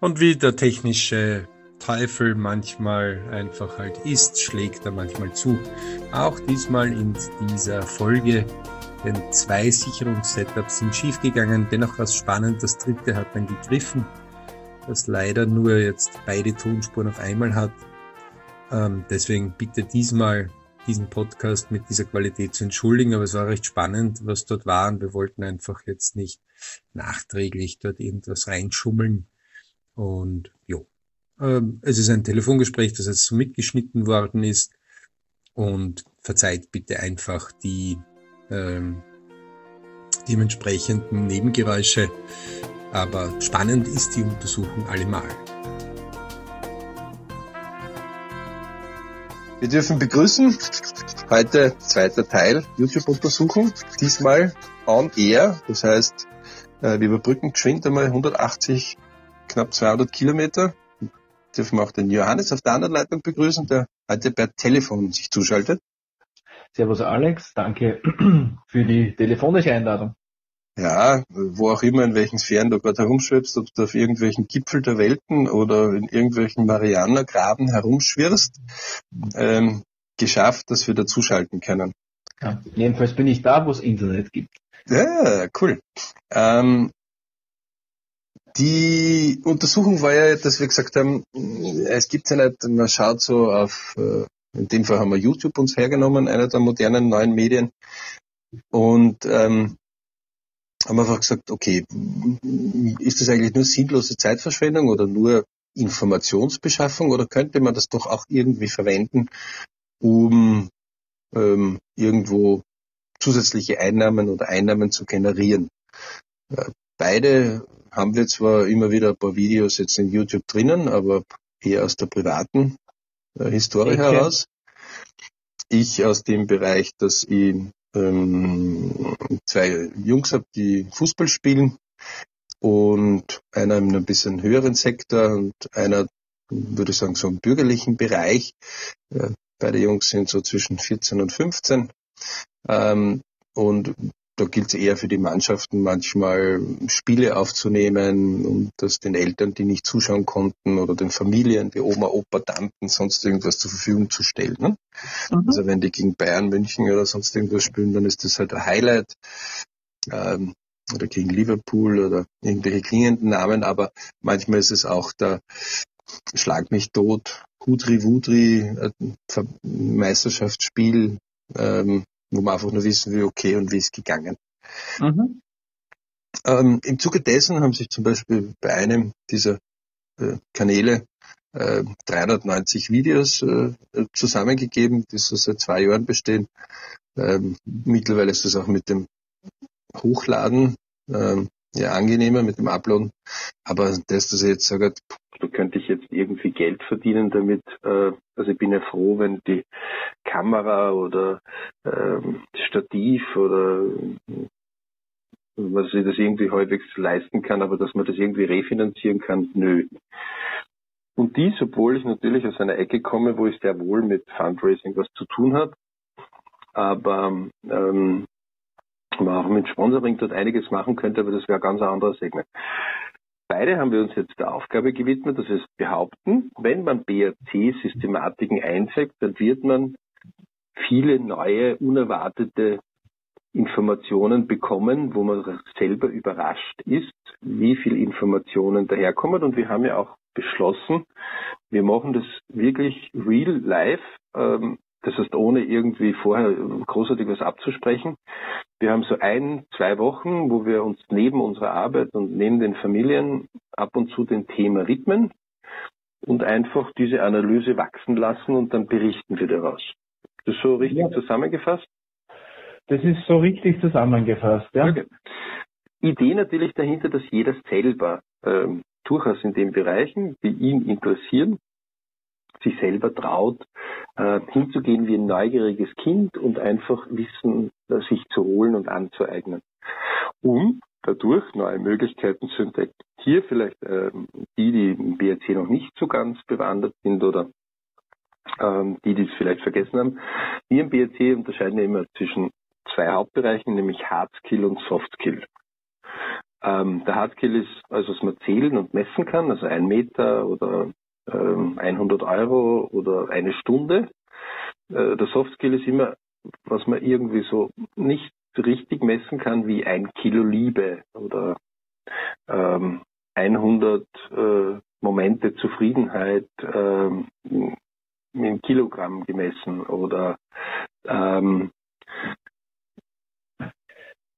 Und wie der technische Teufel manchmal einfach halt ist, schlägt er manchmal zu. Auch diesmal in dieser Folge, denn zwei Sicherungssetups sind schiefgegangen. Dennoch war es spannend, das dritte hat dann gegriffen, das leider nur jetzt beide Tonspuren auf einmal hat. Ähm, deswegen bitte diesmal diesen Podcast mit dieser Qualität zu entschuldigen, aber es war recht spannend, was dort war und wir wollten einfach jetzt nicht nachträglich dort irgendwas reinschummeln und jo, ähm, es ist ein Telefongespräch, das jetzt so mitgeschnitten worden ist. Und verzeiht bitte einfach die ähm, dementsprechenden Nebengeräusche. Aber spannend ist die Untersuchung allemal. Wir dürfen begrüßen. Heute zweiter Teil YouTube-Untersuchung. Diesmal on air. Das heißt, äh, wir überbrücken geschwind einmal 180 knapp 200 Kilometer. Dürfen wir auch den Johannes auf der anderen Leitung begrüßen, der heute per Telefon sich zuschaltet. Servus Alex, danke für die telefonische Einladung. Ja, wo auch immer, in welchen Sphären du gerade herumschwebst, ob du auf irgendwelchen Gipfel der Welten oder in irgendwelchen Marianergraben herumschwirrst, ähm, geschafft, dass wir da zuschalten können. Ja, jedenfalls bin ich da, wo es Internet gibt. Ja, cool. Ähm, die Untersuchung war ja, dass wir gesagt haben, es gibt ja nicht, man schaut so auf, äh, in dem Fall haben wir YouTube uns hergenommen, einer der modernen neuen Medien. Und ähm, haben einfach gesagt, okay, ist das eigentlich nur sinnlose Zeitverschwendung oder nur Informationsbeschaffung oder könnte man das doch auch irgendwie verwenden, um ähm, irgendwo zusätzliche Einnahmen oder Einnahmen zu generieren? Beide haben wir zwar immer wieder ein paar Videos jetzt in YouTube drinnen, aber eher aus der privaten äh, Historie okay. heraus. Ich aus dem Bereich, dass ich ähm, zwei Jungs habe, die Fußball spielen und einer in einem bisschen höheren Sektor und einer, würde ich sagen, so im bürgerlichen Bereich. Äh, beide Jungs sind so zwischen 14 und 15. Ähm, und da gilt es eher für die Mannschaften manchmal Spiele aufzunehmen und das den Eltern, die nicht zuschauen konnten oder den Familien, die Oma, Opa, Tanten, sonst irgendwas zur Verfügung zu stellen. Ne? Mhm. Also wenn die gegen Bayern, München oder sonst irgendwas spielen, dann ist das halt ein Highlight. Ähm, oder gegen Liverpool oder irgendwelche klingenden Namen, aber manchmal ist es auch der Schlag mich tot, Hudri Wudri, äh, Meisterschaftsspiel, ähm, wo man einfach nur wissen will, okay, und wie ist gegangen. Mhm. Ähm, Im Zuge dessen haben sich zum Beispiel bei einem dieser äh, Kanäle äh, 390 Videos äh, zusammengegeben, die so seit zwei Jahren bestehen. Ähm, mittlerweile ist das auch mit dem Hochladen ähm, ja angenehmer, mit dem Uploaden. Aber das, dass ich jetzt sage, da könnte ich jetzt irgendwie Geld verdienen damit. Äh, also ich bin ja froh, wenn die Kamera oder ähm, Stativ oder was ich das irgendwie halbwegs leisten kann, aber dass man das irgendwie refinanzieren kann, nö. Und dies, obwohl ich natürlich aus einer Ecke komme, wo ich sehr wohl mit Fundraising was zu tun habe, aber ähm, auch mit Sponsoring dort einiges machen könnte, aber das wäre ganz ein anderes Segment. Beide haben wir uns jetzt der Aufgabe gewidmet, dass wir behaupten, wenn man BRC-Systematiken einsetzt, dann wird man viele neue, unerwartete Informationen bekommen, wo man selber überrascht ist, wie viel Informationen daherkommen. Und wir haben ja auch beschlossen, wir machen das wirklich real life. Ähm, das heißt, ohne irgendwie vorher großartig was abzusprechen. Wir haben so ein, zwei Wochen, wo wir uns neben unserer Arbeit und neben den Familien ab und zu dem Thema widmen und einfach diese Analyse wachsen lassen und dann berichten wir daraus. Das ist so richtig ja. zusammengefasst? Das ist so richtig zusammengefasst, ja. Okay. Idee natürlich dahinter, dass jeder selber ähm, durchaus in den Bereichen, die ihn interessieren, sich selber traut, äh, hinzugehen wie ein neugieriges Kind und einfach Wissen äh, sich zu holen und anzueignen, um dadurch neue Möglichkeiten zu entdecken. Hier vielleicht äh, die, die im BRC noch nicht so ganz bewandert sind oder ähm, die, die es vielleicht vergessen haben. Wir im BRC unterscheiden ja immer zwischen zwei Hauptbereichen, nämlich Hard Skill und Soft Skill. Ähm, der Hardkill ist, also was man zählen und messen kann, also ein Meter oder 100 Euro oder eine Stunde. Äh, der Softskill ist immer, was man irgendwie so nicht richtig messen kann, wie ein Kilo Liebe oder ähm, 100 äh, Momente Zufriedenheit ähm, in Kilogramm gemessen oder ähm,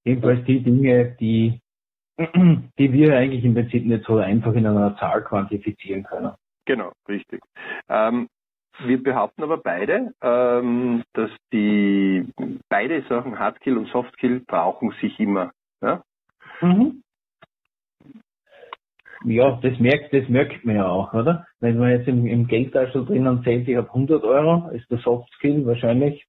jedenfalls die Dinge, die die wir eigentlich im Prinzip nicht so einfach in einer Zahl quantifizieren können. Genau, richtig. Ähm, wir behaupten aber beide, ähm, dass die beide Sachen Hardkill und Softkill brauchen sich immer. Ja? Mhm. Ja, das merkt, das merkt man ja auch, oder? Wenn man jetzt im, im Geldtaschel drinnen zählt, ich habe 100 Euro, ist der Softskill wahrscheinlich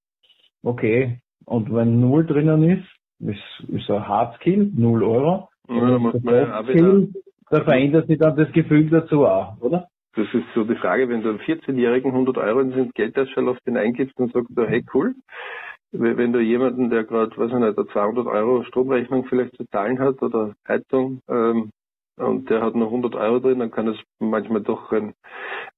okay. Und wenn null drinnen ist, ist, ist ein Hardskill, 0 Euro. Ja, ja wieder, da verändert sich dann das Gefühl dazu auch, oder? Das ist so die Frage, wenn du einem 14-Jährigen 100 Euro in den auf den eingibst und sagst, du, hey cool, wenn du jemanden, der gerade, weiß ich nicht, eine 200 Euro Stromrechnung vielleicht zu zahlen hat oder Heizung, ähm, und der hat noch 100 Euro drin, dann kann es manchmal doch ein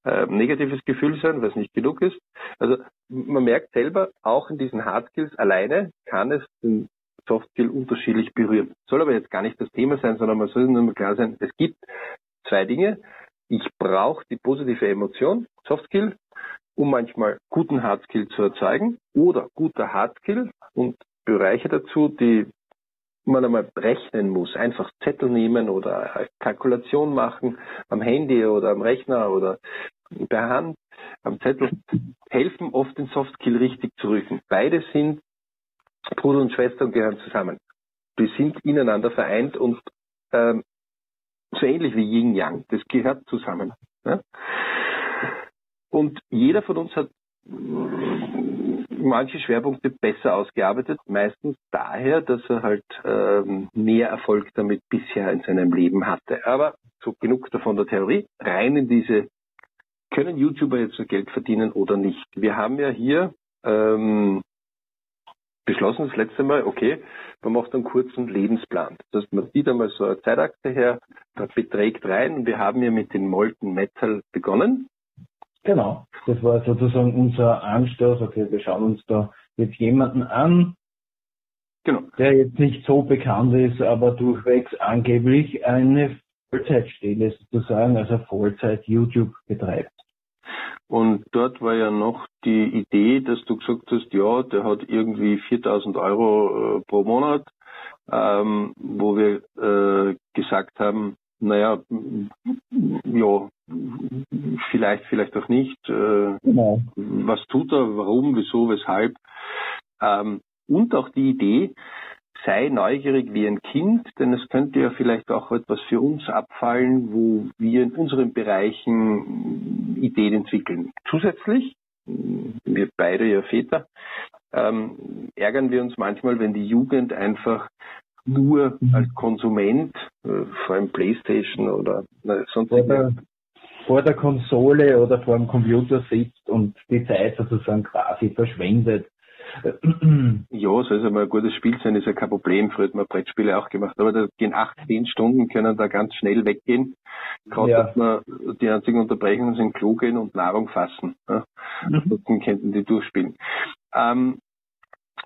äh, negatives Gefühl sein, weil es nicht genug ist. Also man merkt selber, auch in diesen Hardskills alleine kann es den Softskill unterschiedlich berühren. Soll aber jetzt gar nicht das Thema sein, sondern man soll nur klar sein, es gibt zwei Dinge. Ich brauche die positive Emotion, Softskill, um manchmal guten Hardskill zu erzeugen oder guter Hardskill und Bereiche dazu, die man einmal rechnen muss. Einfach Zettel nehmen oder Kalkulation machen am Handy oder am Rechner oder per Hand am Zettel helfen oft den Softskill richtig zu rücken. Beide sind Bruder und Schwester und gehören zusammen. Die sind ineinander vereint und ähm, so ähnlich wie Yin Yang. Das gehört zusammen. Ja? Und jeder von uns hat manche Schwerpunkte besser ausgearbeitet, meistens daher, dass er halt ähm, mehr Erfolg damit bisher in seinem Leben hatte. Aber so genug davon der Theorie, rein in diese, können YouTuber jetzt so Geld verdienen oder nicht? Wir haben ja hier ähm, beschlossen das letzte Mal, okay, man macht einen kurzen Lebensplan. Das heißt, man sieht einmal so eine Zeitachse her, da beträgt rein. Wir haben ja mit den Molten Metal begonnen. Genau. Das war sozusagen unser Anstoß. Okay, wir schauen uns da jetzt jemanden an, genau. der jetzt nicht so bekannt ist, aber durchwegs angeblich eine Vollzeitstelle sozusagen, also Vollzeit YouTube betreibt. Und dort war ja noch die Idee, dass du gesagt hast, ja, der hat irgendwie 4000 Euro äh, pro Monat, ähm, wo wir äh, gesagt haben, naja, ja, vielleicht, vielleicht auch nicht. Äh, genau. Was tut er, warum, wieso, weshalb? Ähm, und auch die Idee, sei neugierig wie ein Kind, denn es könnte ja vielleicht auch etwas für uns abfallen, wo wir in unseren Bereichen Ideen entwickeln. Zusätzlich, wir beide ja Väter, ähm, ärgern wir uns manchmal, wenn die Jugend einfach nur als Konsument, äh, vor allem Playstation oder na, sonst vor der, vor der Konsole oder vor dem Computer sitzt und die Zeit sozusagen quasi verschwendet. Ja, soll es einmal ein gutes Spiel sein, ist ja kein Problem. Früher hat man Brettspiele auch gemacht. Aber da gehen acht, zehn Stunden, können da ganz schnell weggehen. Gerade, ja. dass man die einzigen Unterbrechungen sind Klo gehen und Nahrung fassen. Ja. Mhm. Ansonsten könnten die durchspielen. Ähm,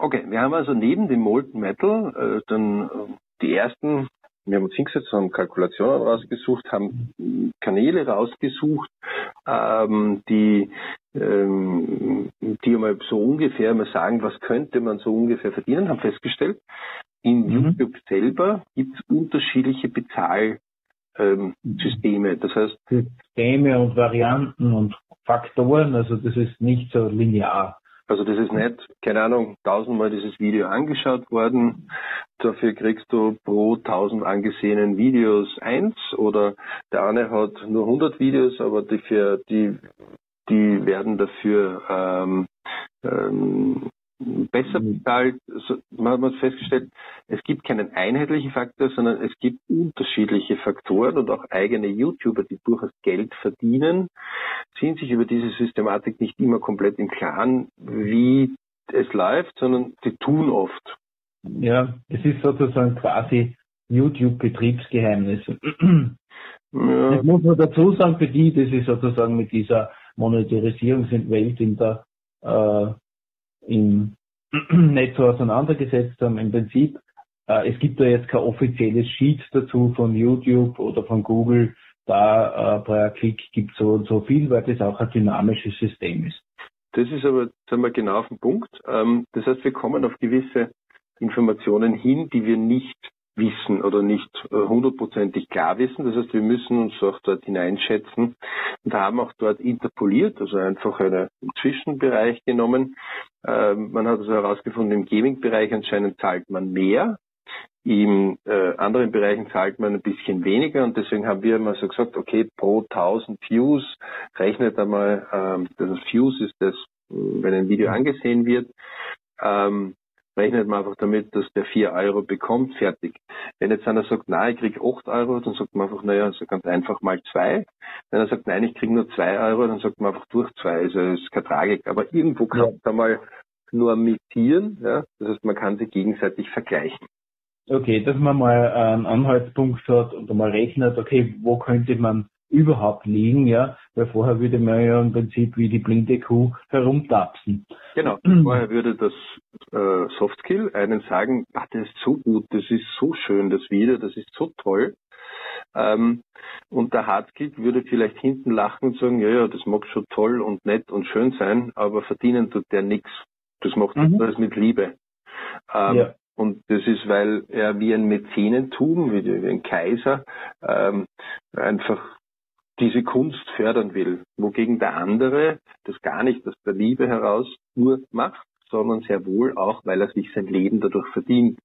Okay, wir haben also neben dem Molten Metal äh, dann äh, die ersten, wir haben uns hingesetzt, haben Kalkulationen rausgesucht, haben Kanäle rausgesucht, ähm, die, ähm, die einmal so ungefähr mal sagen, was könnte man so ungefähr verdienen, haben festgestellt, in mhm. YouTube selber gibt es unterschiedliche Bezahlsysteme. Das heißt Systeme und Varianten und Faktoren, also das ist nicht so linear. Also das ist nicht, keine Ahnung, tausendmal dieses Video angeschaut worden. Dafür kriegst du pro tausend angesehenen Videos eins oder der eine hat nur 100 Videos, aber die, für, die, die werden dafür ähm, ähm, besser mhm. bezahlt. Also man hat festgestellt, es gibt keinen einheitlichen Faktor, sondern es gibt unterschiedliche Faktoren und auch eigene YouTuber, die durchaus Geld verdienen, sind sich über diese Systematik nicht immer komplett im Klaren, wie es läuft, sondern sie tun oft. Ja, es ist sozusagen quasi YouTube-Betriebsgeheimnis. Ja. Das muss man dazu sagen, für die, die sich sozusagen mit dieser Monetarisierungswelt in der, äh, im Netz so auseinandergesetzt haben. Im Prinzip, äh, es gibt da jetzt kein offizielles Sheet dazu von YouTube oder von Google, da äh, per Klick gibt so und so viel, weil das auch ein dynamisches System ist. Das ist aber, sagen wir, genau auf den Punkt. Ähm, das heißt, wir kommen auf gewisse Informationen hin, die wir nicht wissen oder nicht äh, hundertprozentig klar wissen. Das heißt, wir müssen uns auch dort hineinschätzen und haben auch dort interpoliert, also einfach einen Zwischenbereich genommen. Ähm, man hat also herausgefunden, im Gaming-Bereich anscheinend zahlt man mehr, in äh, anderen Bereichen zahlt man ein bisschen weniger und deswegen haben wir immer so gesagt, okay, pro 1000 Views rechnet einmal, ähm, das Views ist das, wenn ein Video angesehen wird, ähm, rechnet man einfach damit, dass der 4 Euro bekommt, fertig. Wenn jetzt einer sagt, nein, ich krieg 8 Euro, dann sagt man einfach, naja, also ganz einfach mal 2. Wenn er sagt, nein, ich krieg nur 2 Euro, dann sagt man einfach durch 2. Also das ist keine Tragik. Aber irgendwo kann man da mal normisieren, ja? das heißt, man kann sie gegenseitig vergleichen. Okay, dass man mal einen Anhaltspunkt hat und mal rechnet, okay, wo könnte man überhaupt liegen, ja, weil vorher würde man ja im Prinzip wie die blinde Kuh herumtapsen. Genau, vorher würde das äh, Softskill einen sagen, ah, das ist so gut, das ist so schön, das Video, das ist so toll. Ähm, und der Hardskill würde vielleicht hinten lachen und sagen, ja, ja, das mag schon toll und nett und schön sein, aber verdienen tut der nichts. Das macht mhm. das mit Liebe. Ähm, ja. Und das ist, weil er wie ein Mäzenentum, wie, wie ein Kaiser, ähm, einfach diese Kunst fördern will. Wogegen der andere das gar nicht aus der Liebe heraus nur macht, sondern sehr wohl auch, weil er sich sein Leben dadurch verdient.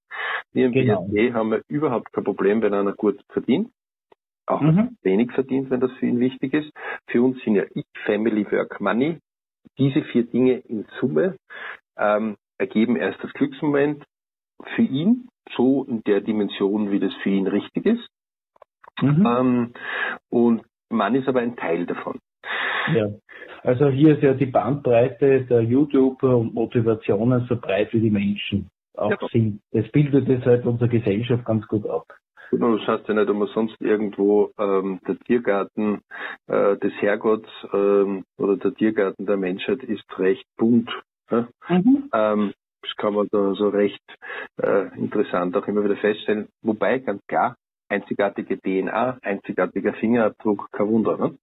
Wir im genau. BSD haben wir überhaupt kein Problem, wenn einer gut verdient. Auch mhm. wenig verdient, wenn das für ihn wichtig ist. Für uns sind ja Ich, Family, Work, Money. Diese vier Dinge in Summe ähm, ergeben erst das Glücksmoment, für ihn, so in der Dimension, wie das für ihn richtig ist. Mhm. Ähm, und man ist aber ein Teil davon. Ja. Also hier ist ja die Bandbreite der YouTuber und Motivationen so breit wie die Menschen auch ja. sind. Das bildet halt unsere Gesellschaft ganz gut ab. Genau, das heißt ja nicht umsonst irgendwo ähm, der Tiergarten äh, des Herrgotts ähm, oder der Tiergarten der Menschheit ist recht bunt. Ja? Mhm. Ähm, das kann man da so recht äh, interessant auch immer wieder feststellen. Wobei, ganz klar, einzigartige DNA, einzigartiger Fingerabdruck, kein Wunder. Ne?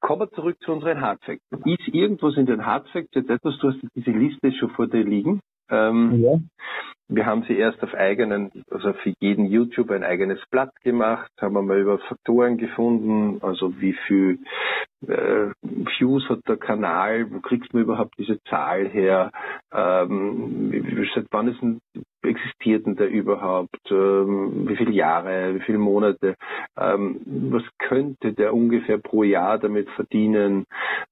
Kommen wir zurück zu unseren Hardfacts. Ist irgendwas in den Hardfacts jetzt etwas, du hast diese Liste schon vor dir liegen, ähm, ja. Wir haben sie erst auf eigenen, also für jeden YouTube ein eigenes Blatt gemacht, haben wir mal über Faktoren gefunden, also wie viel äh, Views hat der Kanal, wo kriegst du überhaupt diese Zahl her, ähm, seit wann ist denn, existiert denn der überhaupt, ähm, wie viele Jahre, wie viele Monate, ähm, was könnte der ungefähr pro Jahr damit verdienen,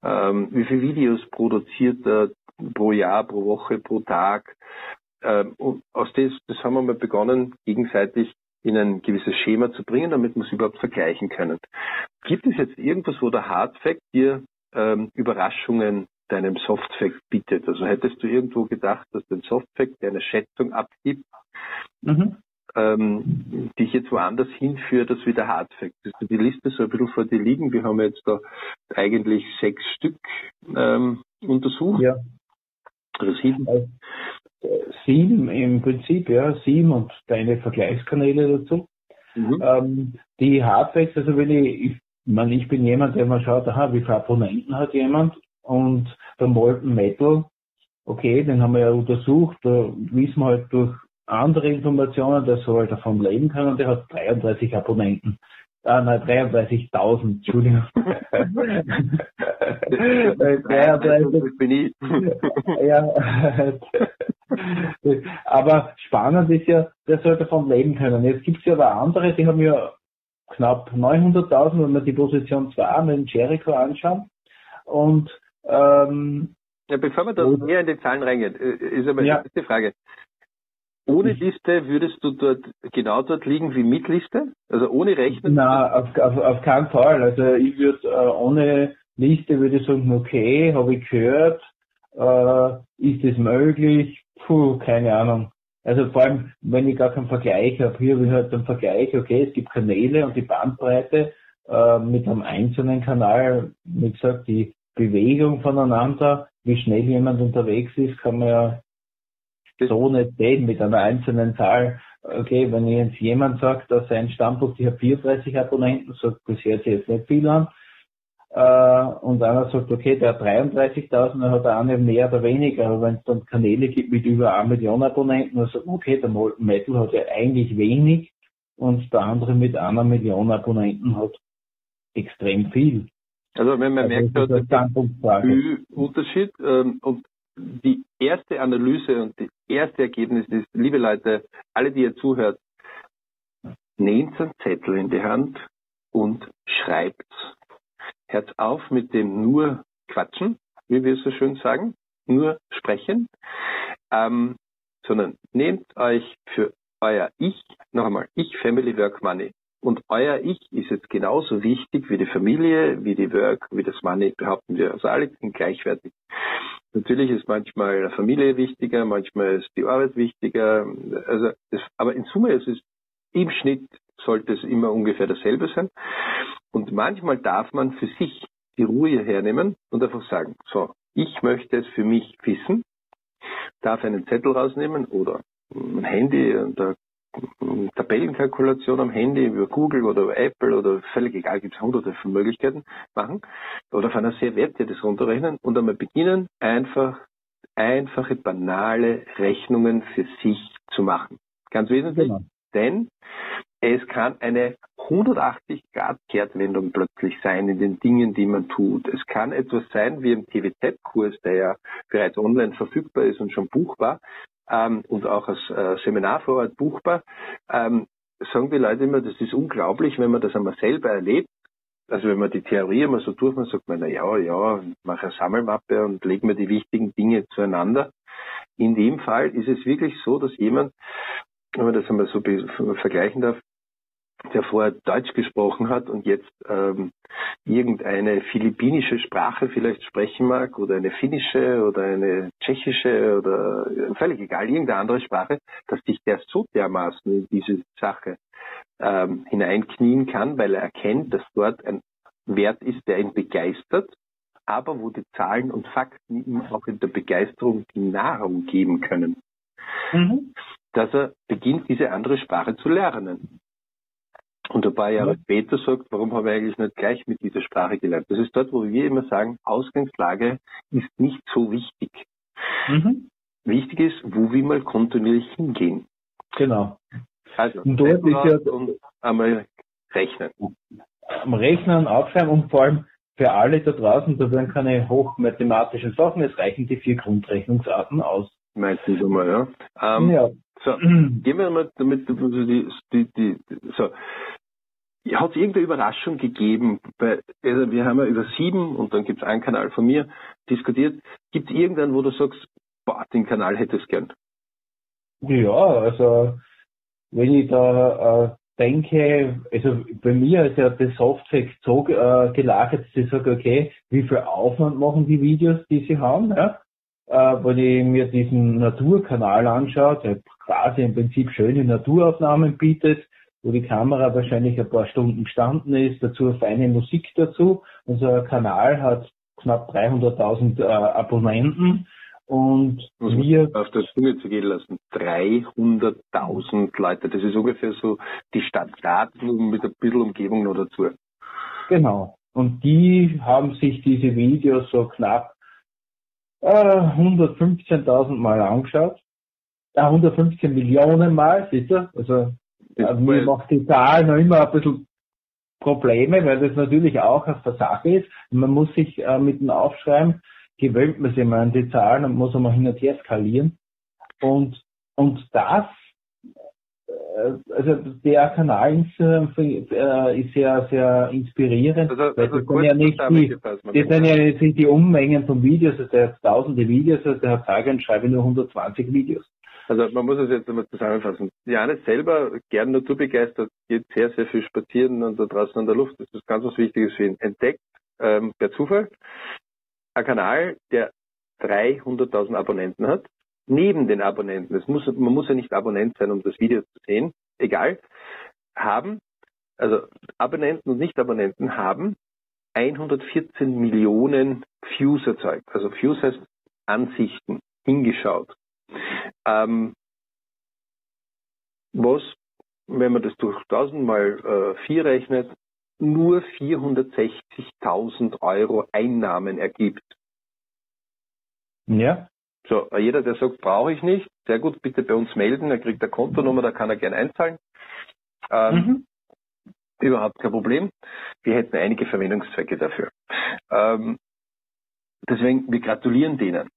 ähm, wie viele Videos produziert er pro Jahr, pro Woche, pro Tag. Ähm, und aus das, das haben wir mal begonnen, gegenseitig in ein gewisses Schema zu bringen, damit wir es überhaupt vergleichen können. Gibt es jetzt irgendwas, wo der Hardfact dir ähm, Überraschungen deinem Softfact bietet? Also hättest du irgendwo gedacht, dass dein Softfact eine Schätzung abgibt, mhm. ähm, dich jetzt woanders hinführt als wie der Hardfact? Also die Liste so ein bisschen vor dir liegen. Wir haben jetzt da eigentlich sechs Stück ähm, untersucht. Ja. Also sieben. Äh, sieben im Prinzip, ja, sieben und deine Vergleichskanäle dazu. Mhm. Ähm, die Hardfacts, also wenn ich, ich, man, ich bin jemand, der mal schaut, aha, wie viele Abonnenten hat jemand und der Molten Metal, okay, den haben wir ja untersucht, da wissen wir halt durch andere Informationen, dass er halt davon leben kann und der hat 33 Abonnenten. Ah, nein, 33.000, Entschuldigung. 33 bin ich. ja. aber spannend ist ja, der soll davon leben können. Jetzt gibt es ja aber andere, die haben ja knapp 900.000, wenn man die Position 2 mit dem Jericho anschaut. Und ähm, ja, bevor wir da mehr in die Zahlen reingehen, äh, ist aber ja. die Frage. Ohne Liste würdest du dort genau dort liegen wie mit Liste? Also ohne Rechnen? Nein, auf, auf, auf keinen Fall. Also ich würde äh, ohne Liste würde ich sagen, okay, habe ich gehört, äh, ist es möglich? Puh, keine Ahnung. Also vor allem, wenn ich gar keinen Vergleich habe, hier habe ich halt einen Vergleich, okay, es gibt Kanäle und die Bandbreite äh, mit einem einzelnen Kanal, wie gesagt, die Bewegung voneinander, wie schnell jemand unterwegs ist, kann man ja so nicht sehen mit einer einzelnen Zahl. Okay, wenn jetzt jemand sagt, dass sein Standpunkt, ich habe 34 Abonnenten, sagt, das hört sich jetzt nicht viel an. Äh, und einer sagt, okay, der hat 33.000, dann hat der eine mehr oder weniger. Aber wenn es dann Kanäle gibt mit über 1 Million Abonnenten, dann sagt okay, der Metal hat ja eigentlich wenig und der andere mit einer Million Abonnenten hat extrem viel. Also wenn man also merkt, da ist Unterschied ähm, und die erste Analyse und das erste Ergebnis ist, liebe Leute, alle, die ihr zuhört, nehmt einen Zettel in die Hand und schreibt. Hört auf mit dem nur Quatschen, wie wir so schön sagen, nur sprechen, ähm, sondern nehmt euch für euer Ich, noch einmal, Ich, Family, Work, Money. Und euer Ich ist jetzt genauso wichtig wie die Familie, wie die Work, wie das Money, behaupten wir. Also alle sind gleichwertig. Natürlich ist manchmal Familie wichtiger, manchmal ist die Arbeit wichtiger. Also es, aber in Summe ist es im Schnitt sollte es immer ungefähr dasselbe sein. Und manchmal darf man für sich die Ruhe hernehmen und einfach sagen, so, ich möchte es für mich wissen, darf einen Zettel rausnehmen oder ein Handy und da Tabellenkalkulation am Handy über Google oder über Apple oder völlig egal, gibt es hunderte von Möglichkeiten machen oder auf einer Serviette das runterrechnen und einmal beginnen, einfach einfache, banale Rechnungen für sich zu machen. Ganz wesentlich, genau. denn es kann eine 180 Grad Kehrtwendung plötzlich sein in den Dingen, die man tut. Es kann etwas sein wie im TWZ-Kurs, der ja bereits online verfügbar ist und schon buchbar, ähm, und auch als äh, Seminar vor Ort buchbar, ähm, sagen die Leute immer, das ist unglaublich, wenn man das einmal selber erlebt. Also wenn man die Theorie immer so durchmacht, sagt man, na ja, ja, mache eine Sammelmappe und lege mir die wichtigen Dinge zueinander. In dem Fall ist es wirklich so, dass jemand, wenn man das einmal so vergleichen darf, der vorher Deutsch gesprochen hat und jetzt ähm, irgendeine philippinische Sprache vielleicht sprechen mag oder eine finnische oder eine tschechische oder völlig egal, irgendeine andere Sprache, dass sich der so dermaßen in diese Sache ähm, hineinknien kann, weil er erkennt, dass dort ein Wert ist, der ihn begeistert, aber wo die Zahlen und Fakten ihm auch in der Begeisterung die Nahrung geben können. Mhm. Dass er beginnt, diese andere Sprache zu lernen. Und ein paar Jahre ja. später sagt, warum habe ich eigentlich nicht gleich mit dieser Sprache gelernt? Das ist dort, wo wir immer sagen, Ausgangslage ist nicht so wichtig. Mhm. Wichtig ist, wo wir mal kontinuierlich hingehen. Genau. Also, und dort ist ja und einmal rechnen. Am Rechnen, Aufschreiben und vor allem für alle da draußen, da werden keine hochmathematischen Sachen, es reichen die vier Grundrechnungsarten aus. Meistens einmal, ja. Ähm, ja. So, gehen wir mal damit, die, die, die, so. Hat es irgendeine Überraschung gegeben? Bei, also wir haben ja über sieben und dann gibt es einen Kanal von mir diskutiert. Gibt es irgendeinen, wo du sagst, boah, den Kanal hättest gern? Ja, also wenn ich da äh, denke, also bei mir ist ja das Softfact so äh, gelagert, dass ich sage, okay, wie viel Aufwand machen die Videos, die sie haben, ja? Äh, wenn ich mir diesen Naturkanal anschaue, der quasi im Prinzip schöne Naturaufnahmen bietet, wo die Kamera wahrscheinlich ein paar Stunden gestanden ist, dazu feine Musik dazu. Unser Kanal hat knapp 300.000 äh, Abonnenten und Muss wir auf der Zunge zu gehen lassen. 300.000 Leute. Das ist ungefähr so die Stadt Daten mit ein bisschen Umgebung noch dazu. Genau. Und die haben sich diese Videos so knapp 115.000 äh, Mal angeschaut. Äh, 115 Millionen Mal, siehst du? Also äh, mir macht die Zahl noch immer ein bisschen Probleme, weil das natürlich auch eine Sache ist. Man muss sich äh, mit dem Aufschreiben, gewöhnt man sich mal an die Zahlen und muss einmal hin und her skalieren. Und, und das also der Kanal ist, äh, ist sehr, sehr inspirierend. Also, also das sind ja nicht die, das sind ja jetzt nicht die Unmengen von Videos, also der hat tausende Videos, also der hat sage und schreibe nur 120 Videos. Also man muss es jetzt einmal zusammenfassen. Janis selber gern naturbegeistert, geht sehr, sehr viel spazieren und da draußen in der Luft. Das ist ganz was Wichtiges für ihn. Entdeckt ähm, per Zufall ein Kanal, der 300.000 Abonnenten hat neben den Abonnenten, muss, man muss ja nicht Abonnent sein, um das Video zu sehen, egal, haben, also Abonnenten und Nicht-Abonnenten haben 114 Millionen Views erzeugt. Also Views heißt Ansichten, hingeschaut. Ähm, was, wenn man das durch 1000 mal äh, 4 rechnet, nur 460.000 Euro Einnahmen ergibt. Ja. So, jeder, der sagt, brauche ich nicht, sehr gut, bitte bei uns melden, er kriegt eine Kontonummer, da kann er gerne einzahlen. Ähm, mhm. Überhaupt kein Problem. Wir hätten einige Verwendungszwecke dafür. Ähm, deswegen, wir gratulieren denen.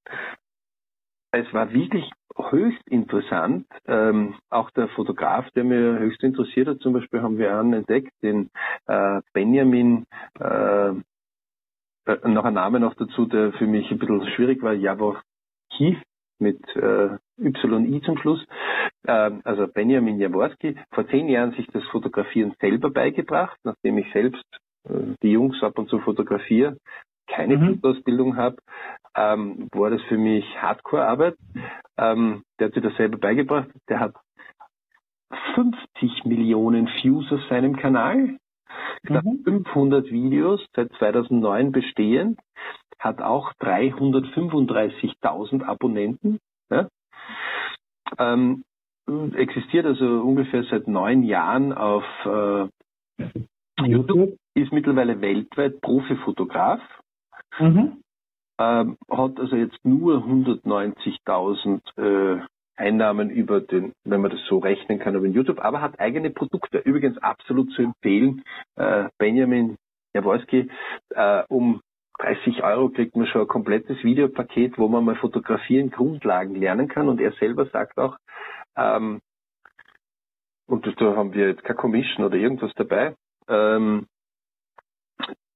Es war wirklich höchst interessant. Ähm, auch der Fotograf, der mir höchst interessiert hat, zum Beispiel haben wir einen entdeckt, den äh, Benjamin, äh, äh, noch ein Name noch dazu, der für mich ein bisschen schwierig war, Javor Keith mit äh, YI zum Schluss, äh, also Benjamin Jaworski, vor zehn Jahren sich das Fotografieren selber beigebracht, nachdem ich selbst äh, die Jungs ab und zu fotografiere, keine mhm. Fotoausbildung habe, ähm, war das für mich Hardcore-Arbeit. Ähm, der hat sich das selber beigebracht. Der hat 50 Millionen Views auf seinem Kanal, mhm. 500 Videos seit 2009 bestehen, hat auch 335.000 Abonnenten. Ja? Ähm, existiert also ungefähr seit neun Jahren auf äh, YouTube, ist mittlerweile weltweit Profifotograf. Mhm. Ähm, hat also jetzt nur 190.000 äh, Einnahmen über den, wenn man das so rechnen kann, über YouTube, aber hat eigene Produkte. Übrigens absolut zu empfehlen, äh, Benjamin Jaworski, äh, um 30 Euro kriegt man schon ein komplettes Videopaket, wo man mal fotografieren, Grundlagen lernen kann. Und er selber sagt auch, ähm, und da haben wir jetzt keine Commission oder irgendwas dabei, ähm,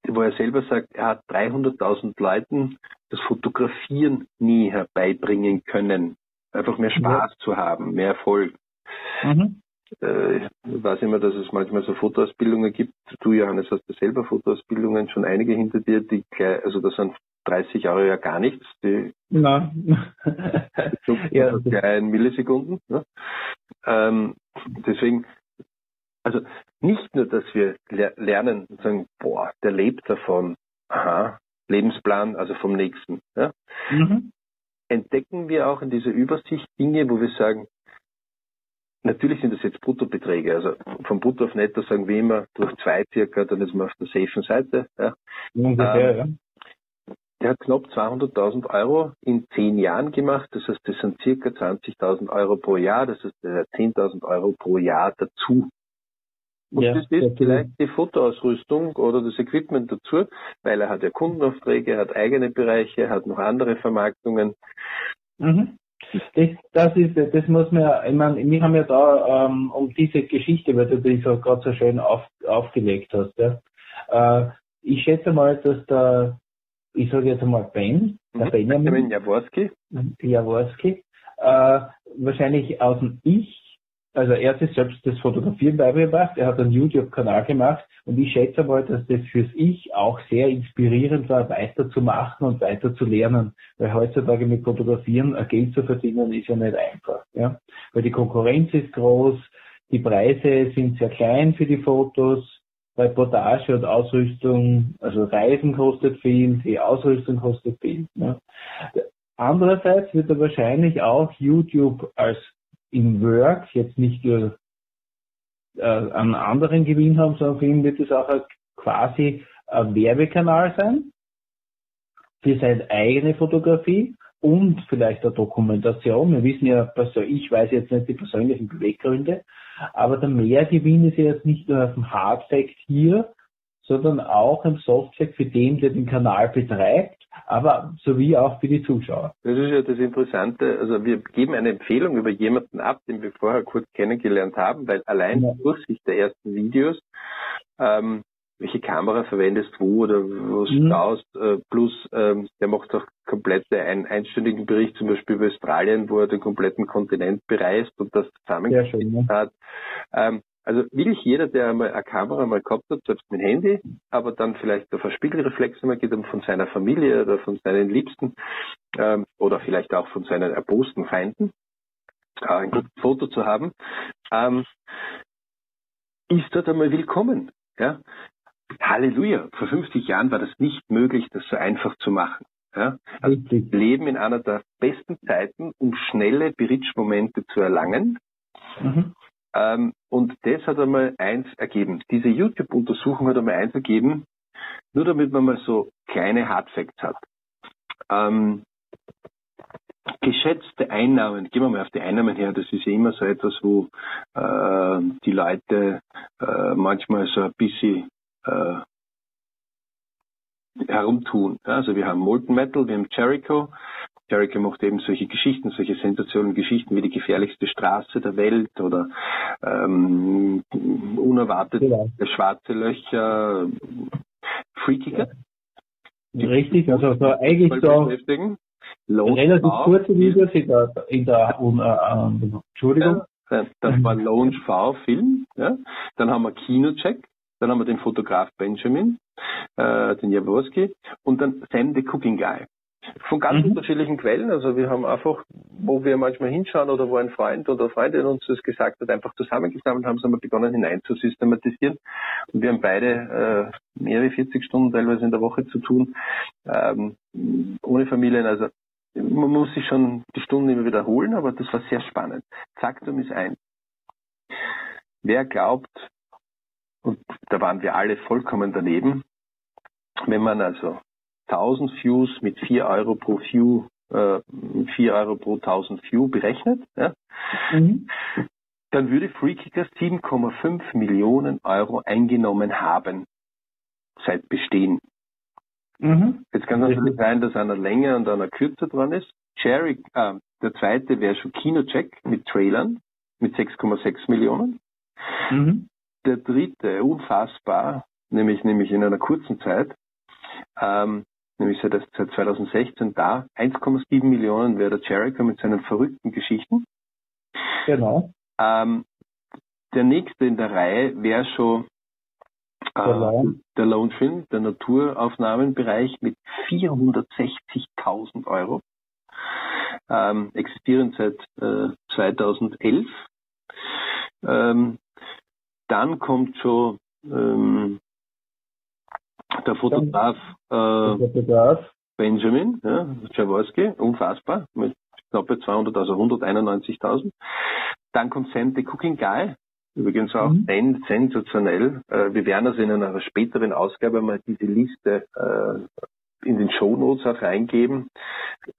wo er selber sagt, er hat 300.000 Leuten das Fotografieren nie herbeibringen können. Einfach mehr Spaß ja. zu haben, mehr Erfolg. Mhm. Äh, ich weiß immer, dass es manchmal so Fotoausbildungen gibt. Du, Johannes, hast ja selber Fotoausbildungen, schon einige hinter dir, die gleich, also das sind 30 Jahre ja gar nichts. Die Nein. ja. in Millisekunden. Ne? Ähm, deswegen, also nicht nur, dass wir lernen und sagen, boah, der lebt davon, aha, Lebensplan, also vom nächsten. Ja? Mhm. Entdecken wir auch in dieser Übersicht Dinge, wo wir sagen, Natürlich sind das jetzt Bruttobeträge. Also vom Brutto auf Netto sagen wir immer durch zwei circa, dann ist man auf der safen Seite. Ja. Ungefähr, ähm, ja. Der hat knapp 200.000 Euro in zehn Jahren gemacht. Das heißt, das sind circa 20.000 Euro pro Jahr. Das heißt, er hat 10.000 Euro pro Jahr dazu. Und ja, das ist vielleicht die Fotoausrüstung oder das Equipment dazu, weil er hat ja Kundenaufträge, hat eigene Bereiche, hat noch andere Vermarktungen. Mhm. Das, das ist, das muss man ja, ich meine, wir haben ja da ähm, um diese Geschichte, weil du die so gerade so schön auf, aufgelegt hast, ja. Äh, ich schätze mal, dass der, ich sage jetzt einmal Ben, der mhm. Benjamin Jaworski, Jaworski äh, wahrscheinlich aus dem Ich also er hat sich selbst das Fotografieren beigebracht, er hat einen YouTube-Kanal gemacht und ich schätze mal, dass das fürs Ich auch sehr inspirierend war, weiterzumachen und weiter zu lernen. Weil heutzutage mit Fotografieren Geld zu verdienen ist ja nicht einfach. Ja? Weil die Konkurrenz ist groß, die Preise sind sehr klein für die Fotos, Reportage und Ausrüstung, also Reisen kostet viel, die Ausrüstung kostet viel. Ja? Andererseits wird er wahrscheinlich auch YouTube als im Work jetzt nicht nur äh, einen anderen Gewinn haben, sondern für ihn wird es auch quasi ein Werbekanal sein für seine eigene Fotografie und vielleicht eine Dokumentation. Wir wissen ja, also ich weiß jetzt nicht die persönlichen Beweggründe, aber der Mehrgewinn ist ja jetzt nicht nur auf dem Hardfact hier, sondern auch im Softfact für den, der den Kanal betreibt aber sowie auch für die Zuschauer. Das ist ja das Interessante. Also wir geben eine Empfehlung über jemanden ab, den wir vorher kurz kennengelernt haben, weil allein ja. durch Sicht der ersten Videos, ähm, welche Kamera verwendest wo oder wo mhm. schaust, äh, plus ähm, der macht auch komplette einen einstündigen Bericht zum Beispiel über Australien, wo er den kompletten Kontinent bereist und das zusammengestellt ja, hat. Ähm, Also will ich jeder, der einmal eine Kamera mal gehabt hat, selbst mit Handy, aber dann vielleicht auf eine Spiegelreflex einmal geht, um von seiner Familie oder von seinen Liebsten ähm, oder vielleicht auch von seinen erbosten Feinden äh, ein gutes Foto zu haben, ähm, ist dort einmal willkommen. Ja? Halleluja. Vor 50 Jahren war das nicht möglich, das so einfach zu machen. Ja? Also wir leben in einer der besten Zeiten, um schnelle Bridge-Momente zu erlangen. Mhm. Ähm, und das hat einmal eins ergeben. Diese YouTube-Untersuchung hat einmal eins ergeben, nur damit man mal so kleine Hardfacts hat. Ähm, geschätzte Einnahmen, gehen wir mal auf die Einnahmen her, das ist ja immer so etwas, wo äh, die Leute äh, manchmal so ein bisschen äh, herumtun. Also wir haben Molten Metal, wir haben Jericho. Jericho macht eben solche Geschichten, solche sensationellen Geschichten wie die gefährlichste Straße der Welt oder ähm, unerwartet ja. schwarze Löcher, Freakiger. Ja. Richtig, also so eigentlich so relativ kurze Videos in der, in der uh, uh, Entschuldigung. Ja, das war Launch V Film. Ja. Dann haben wir Kinocheck. Dann haben wir den Fotograf Benjamin, äh, den Jaworski und dann Sam the Cooking Guy. Von ganz mhm. unterschiedlichen Quellen. Also wir haben einfach, wo wir manchmal hinschauen oder wo ein Freund oder Freundin uns das gesagt hat, einfach zusammengesammelt haben, haben wir begonnen hineinzusystematisieren. Und wir haben beide äh, mehrere 40 Stunden teilweise in der Woche zu tun, ähm, ohne Familien. Also man muss sich schon die Stunden immer wiederholen, aber das war sehr spannend. Faktum ist ein. Wer glaubt, und da waren wir alle vollkommen daneben. Wenn man also 1000 Views mit 4 Euro pro View, äh, 4 Euro pro 1000 View berechnet, ja, mhm. dann würde Freekicker 7,5 Millionen Euro eingenommen haben seit Bestehen. Mhm. Jetzt kann es natürlich sein, dass einer länger und einer kürzer dran ist. Jerry, äh, der zweite wäre schon Kinocheck mit Trailern mit 6,6 Millionen. Mhm der dritte, unfassbar, nämlich, nämlich in einer kurzen Zeit, ähm, nämlich seit, seit 2016 da, 1,7 Millionen wäre der Jericho mit seinen verrückten Geschichten. Genau. Ähm, der nächste in der Reihe wäre schon äh, der, Lone. Film, der Naturaufnahmenbereich mit 460.000 Euro. Ähm, existierend seit äh, 2011. Ähm, dann kommt schon ähm, der Fotograf, äh, Fotograf. Benjamin ja, Jaworski, unfassbar, mit knappe 200, also 191.000. Dann kommt Sam the Cooking Guy, übrigens auch mhm. sensationell. Äh, wir werden also in einer späteren Ausgabe mal diese Liste äh, in den Show Notes auch reingeben.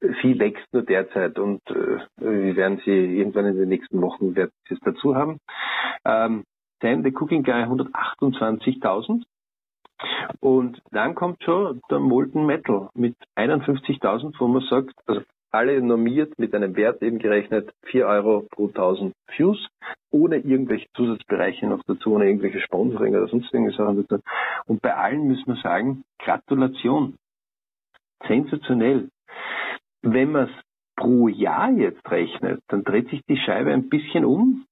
Sie wächst nur derzeit und äh, wir werden sie irgendwann in den nächsten Wochen es dazu haben. Ähm, Sam the Cooking Guy 128.000. Und dann kommt schon der Molten Metal mit 51.000, wo man sagt, also alle normiert mit einem Wert eben gerechnet 4 Euro pro 1000 Views, ohne irgendwelche Zusatzbereiche noch dazu, ohne irgendwelche Sponsoring oder sonst irgendwelche Sachen dazu. Und bei allen müssen wir sagen, Gratulation. Sensationell. Wenn man es pro Jahr jetzt rechnet, dann dreht sich die Scheibe ein bisschen um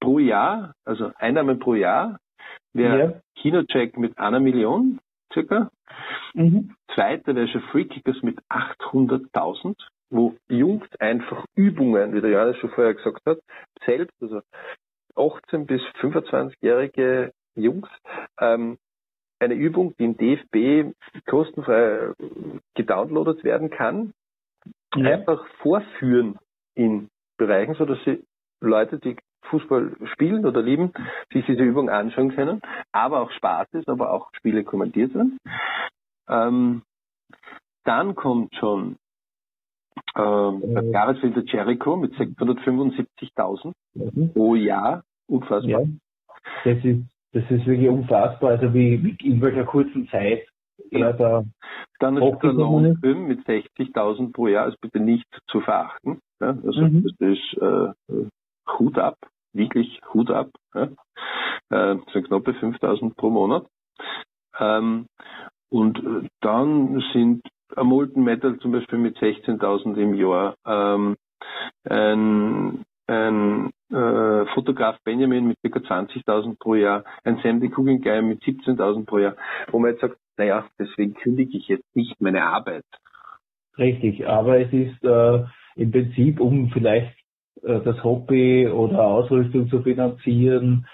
pro Jahr, also Einnahmen pro Jahr, wäre ja. Kinocheck mit einer Million circa. Mhm. Zweiter wäre schon Free Kickers mit 800.000, wo Jungs einfach Übungen, wie der Johannes schon vorher gesagt hat, selbst, also 18 bis 25-jährige Jungs, ähm, eine Übung, die im DFB kostenfrei gedownloadet werden kann, ja. einfach vorführen in Bereichen, so dass sie Leute, die Fußball spielen oder lieben, sich diese Übung anschauen können, aber auch Spaß ist, aber auch Spiele kommentiert werden. Ähm, dann kommt schon ähm, äh, Jahresfilter Jericho mit 675.000 mhm. pro Jahr. Unfassbar. Ja, das ist, das ist wirklich unfassbar, also wie, wie in welcher kurzen Zeit ja. da Dann ist der Lohnfilm mit 60.000 pro Jahr, ist bitte nicht zu verachten. Ja, also mhm. das ist äh, Hut ab wirklich Hut ab. Ja. Äh, das sind knappe 5000 pro Monat. Ähm, und äh, dann sind ein Molten Metal zum Beispiel mit 16.000 im Jahr, ähm, ein ein äh, Fotograf Benjamin mit ca. 20.000 pro Jahr, ein Sam the Cooking Guy mit 17.000 pro Jahr, wo man jetzt sagt, naja, deswegen kündige ich jetzt nicht meine Arbeit. Richtig, aber es ist äh, im Prinzip, um vielleicht äh, das Hobby oder Ausrüstung zu finanzieren.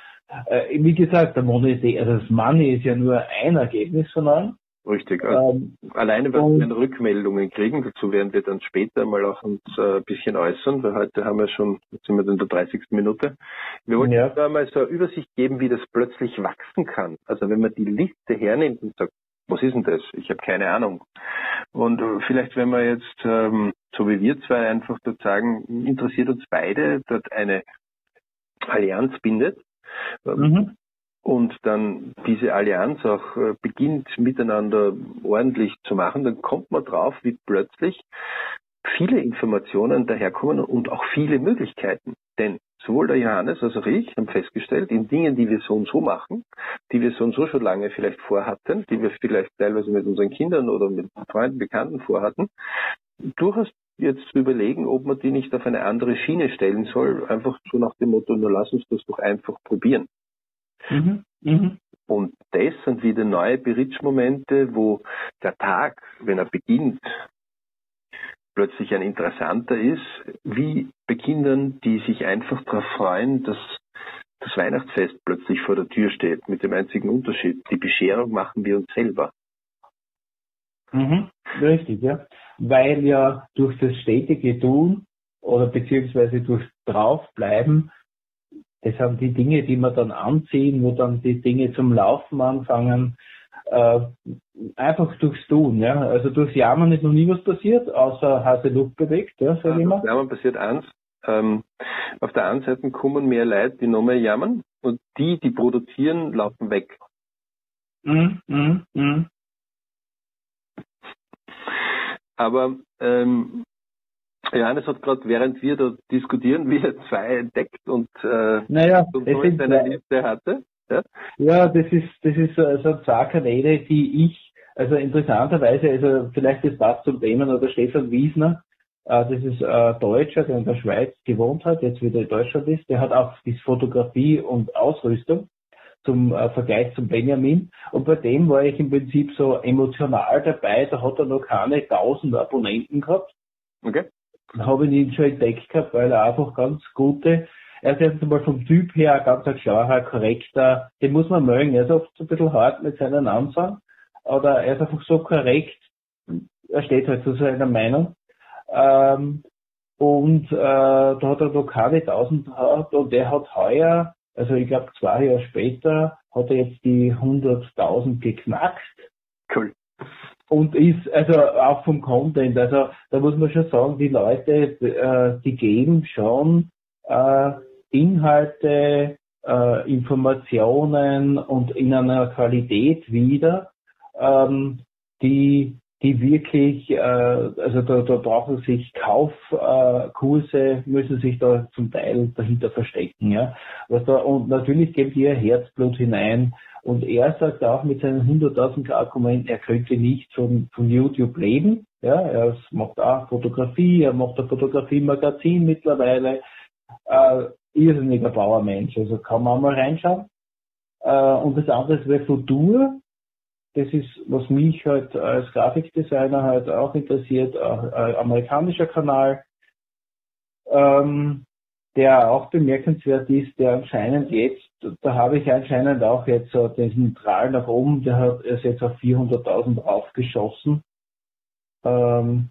Äh, wie gesagt, der Monetär, also das Money ist ja nur ein Ergebnis von allem. Richtig. Also ähm, alleine, was wir Rückmeldungen kriegen, dazu werden wir dann später mal auch uns äh, ein bisschen äußern, weil heute haben wir schon, jetzt sind wir in der 30. Minute. Wir wollen ja. da mal so eine Übersicht geben, wie das plötzlich wachsen kann. Also wenn man die Liste hernimmt und sagt, was ist denn das? Ich habe keine Ahnung. Und äh, vielleicht, wenn wir jetzt, ähm, so wie wir zwei, einfach dort sagen, interessiert uns beide, dort eine Allianz bindet. Mhm und dann diese Allianz auch äh, beginnt miteinander ordentlich zu machen, dann kommt man drauf, wie plötzlich viele Informationen daherkommen und auch viele Möglichkeiten. Denn sowohl der Johannes als auch ich haben festgestellt, in Dingen, die wir so und so machen, die wir so und so schon lange vielleicht vorhatten, die wir vielleicht teilweise mit unseren Kindern oder mit Freunden, Bekannten vorhatten, durchaus jetzt zu überlegen, ob man die nicht auf eine andere Schiene stellen soll, einfach so nach dem Motto, nur lass uns das doch einfach probieren. Mhm. Mhm. Und das sind wieder neue Berichtsmomente, wo der Tag, wenn er beginnt, plötzlich ein interessanter ist, wie bei Kindern, die sich einfach darauf freuen, dass das Weihnachtsfest plötzlich vor der Tür steht, mit dem einzigen Unterschied, die Bescherung machen wir uns selber. Mhm, richtig, ja. Weil ja durch das stetige Tun oder beziehungsweise durch Draufbleiben das sind die Dinge, die man dann anziehen, wo dann die Dinge zum Laufen anfangen. Äh, einfach durchs Tun, ja. Also durchs Jammern ist noch nie was passiert, außer Hase Luft bewegt, ja, sag ich mal. Jammern passiert eins. Ähm, auf der einen Seite kommen mehr Leute, die noch mehr jammern und die, die produzieren, laufen weg. Mm, mm, mm. Aber ähm, Johannes hat gerade, während wir da diskutieren, wir zwei entdeckt und äh, naja, so in seiner Liste hatte. Ja? ja, das ist das ist so also zwei Kanäle, die ich, also interessanterweise, also vielleicht das passt zum Thema oder Stefan Wiesner, äh, das ist ein Deutscher, der in der Schweiz gewohnt hat, jetzt wieder in Deutschland ist, der hat auch die Fotografie und Ausrüstung zum äh, Vergleich zum Benjamin. Und bei dem war ich im Prinzip so emotional dabei, da hat er noch keine tausend Abonnenten gehabt. Okay habe ich ihn schon entdeckt gehabt, weil er einfach ganz gute, er ist erstens einmal vom Typ her ein ganz ein klarer, korrekter, den muss man mögen. Er ist oft so ein bisschen hart mit seinen Ansagen, aber er ist einfach so korrekt, er steht halt zu seiner Meinung. Ähm, und äh, da hat er noch keine 1000 gehabt und er hat heuer, also ich glaube zwei Jahre später, hat er jetzt die 100.000 geknackt. Cool und ist also auch vom Content, also da muss man schon sagen, die Leute, äh, die geben schon äh, Inhalte, äh, Informationen und in einer Qualität wieder, ähm, die die wirklich, äh, also da, da brauchen sich Kaufkurse, müssen sich da zum Teil dahinter verstecken, ja. Was da, und natürlich die ihr Herzblut hinein, und er sagt auch mit seinen 100.000 Argumenten, er könnte nicht von, von YouTube leben. Ja, er macht auch Fotografie, er macht ein Fotografie-Magazin mittlerweile. Äh, irrsinniger Bauermensch, also kann man mal reinschauen. Äh, und das andere ist Refutur. Das ist, was mich halt als Grafikdesigner halt auch interessiert, auch, äh, amerikanischer Kanal. Ähm, der auch bemerkenswert ist, der anscheinend jetzt, da habe ich anscheinend auch jetzt so diesen Strahl nach oben, der hat ist jetzt auf 400.000 aufgeschossen. Ähm,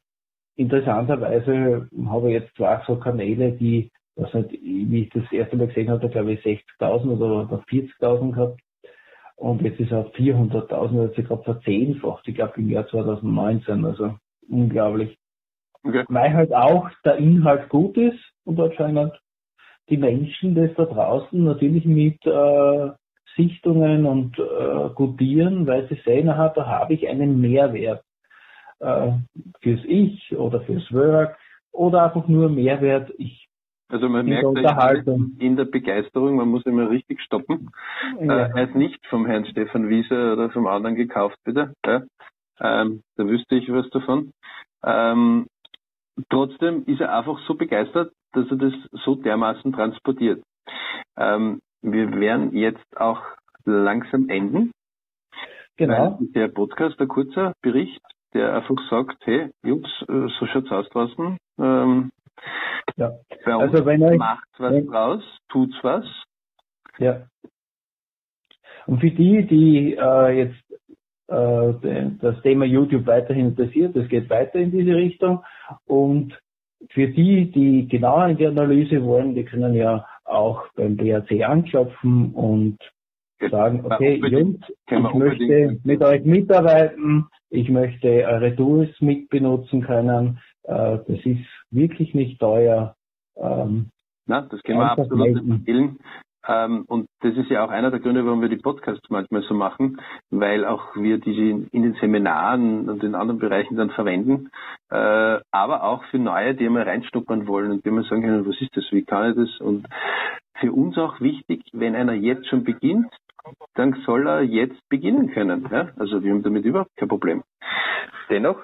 interessanterweise habe ich jetzt zwei so Kanäle, die, was nicht, wie ich das erste Mal gesehen habe, glaube ich 60.000 oder 40.000 gehabt. Und jetzt ist er auf 400.000, hat sich gerade verzehnfacht, ich glaube im Jahr 2019, also unglaublich. Okay. Weil halt auch der Inhalt gut ist und anscheinend die Menschen das da draußen natürlich mit äh, Sichtungen und äh, gutieren, weil sie sehen, aha, da habe ich einen Mehrwert äh, fürs Ich oder fürs Work oder einfach nur Mehrwert. Ich also man merkt in, in der Begeisterung, man muss immer richtig stoppen. Ja. Äh, er ist nicht vom Herrn Stefan Wiese oder vom anderen gekauft, bitte. Ja? Ähm, da wüsste ich was davon. Ähm, trotzdem ist er einfach so begeistert, dass er das so dermaßen transportiert. Ähm, wir werden jetzt auch langsam enden. Genau. Der Podcast, ein kurzer Bericht, der einfach sagt, hey, Jungs, äh, so schaut's aus draußen. Ähm, ja. Bei uns also wenn euch, macht was wenn, draus, tut's was. Ja. Und für die, die äh, jetzt äh, das Thema YouTube weiterhin interessiert, das geht weiter in diese Richtung. Und für die, die genauer in die Analyse wollen, die können ja auch beim BAC anklopfen und sagen, okay, Jungs, ich möchte mit euch mitarbeiten, ich möchte eure Tools mitbenutzen können. Äh, das ist wirklich nicht teuer. Ähm, Na, das können wir absolut empfehlen. Ähm, und das ist ja auch einer der Gründe, warum wir die Podcasts manchmal so machen, weil auch wir diese in den Seminaren und in anderen Bereichen dann verwenden, äh, aber auch für Neue, die einmal reinschnuppern wollen und die mal sagen können, was ist das, wie kann ich das? Und für uns auch wichtig, wenn einer jetzt schon beginnt, dann soll er jetzt beginnen können. Ja? Also wir haben damit überhaupt kein Problem. Dennoch,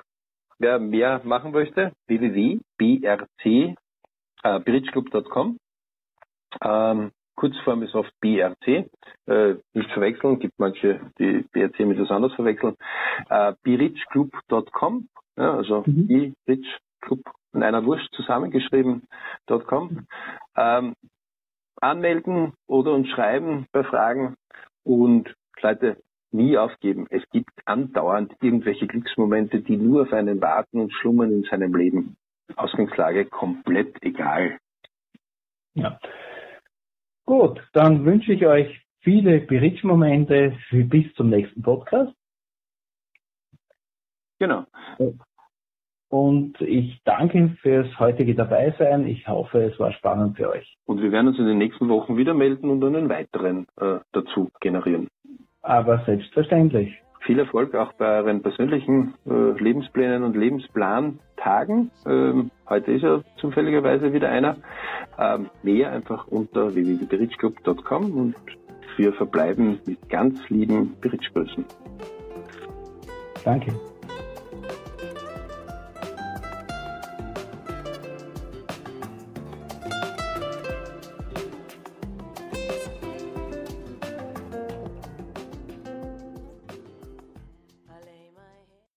wer mehr machen möchte, www.brc äh. Ähm, Kurzform ist oft BRC, äh, nicht verwechseln, gibt manche, die BRC mit etwas anderes verwechseln. Äh, berichclub.com, ja, also mhm. berichclub in einer Wurst zusammengeschrieben.com. Ähm, anmelden oder uns schreiben bei Fragen und Leute, nie aufgeben. Es gibt andauernd irgendwelche Glücksmomente, die nur auf einen warten und schlummern in seinem Leben. Ausgangslage komplett egal. Ja. Gut, dann wünsche ich euch viele Berichtsmomente bis zum nächsten Podcast. Genau. Und ich danke fürs heutige Dabeisein. Ich hoffe, es war spannend für euch. Und wir werden uns in den nächsten Wochen wieder melden und einen weiteren äh, dazu generieren. Aber selbstverständlich. Viel Erfolg auch bei euren persönlichen äh, Lebensplänen und Lebensplantagen. Ähm, heute ist ja zufälligerweise wieder einer. Ähm, mehr einfach unter www.berichclub.com und wir verbleiben mit ganz lieben Berichtgrüßen. Danke.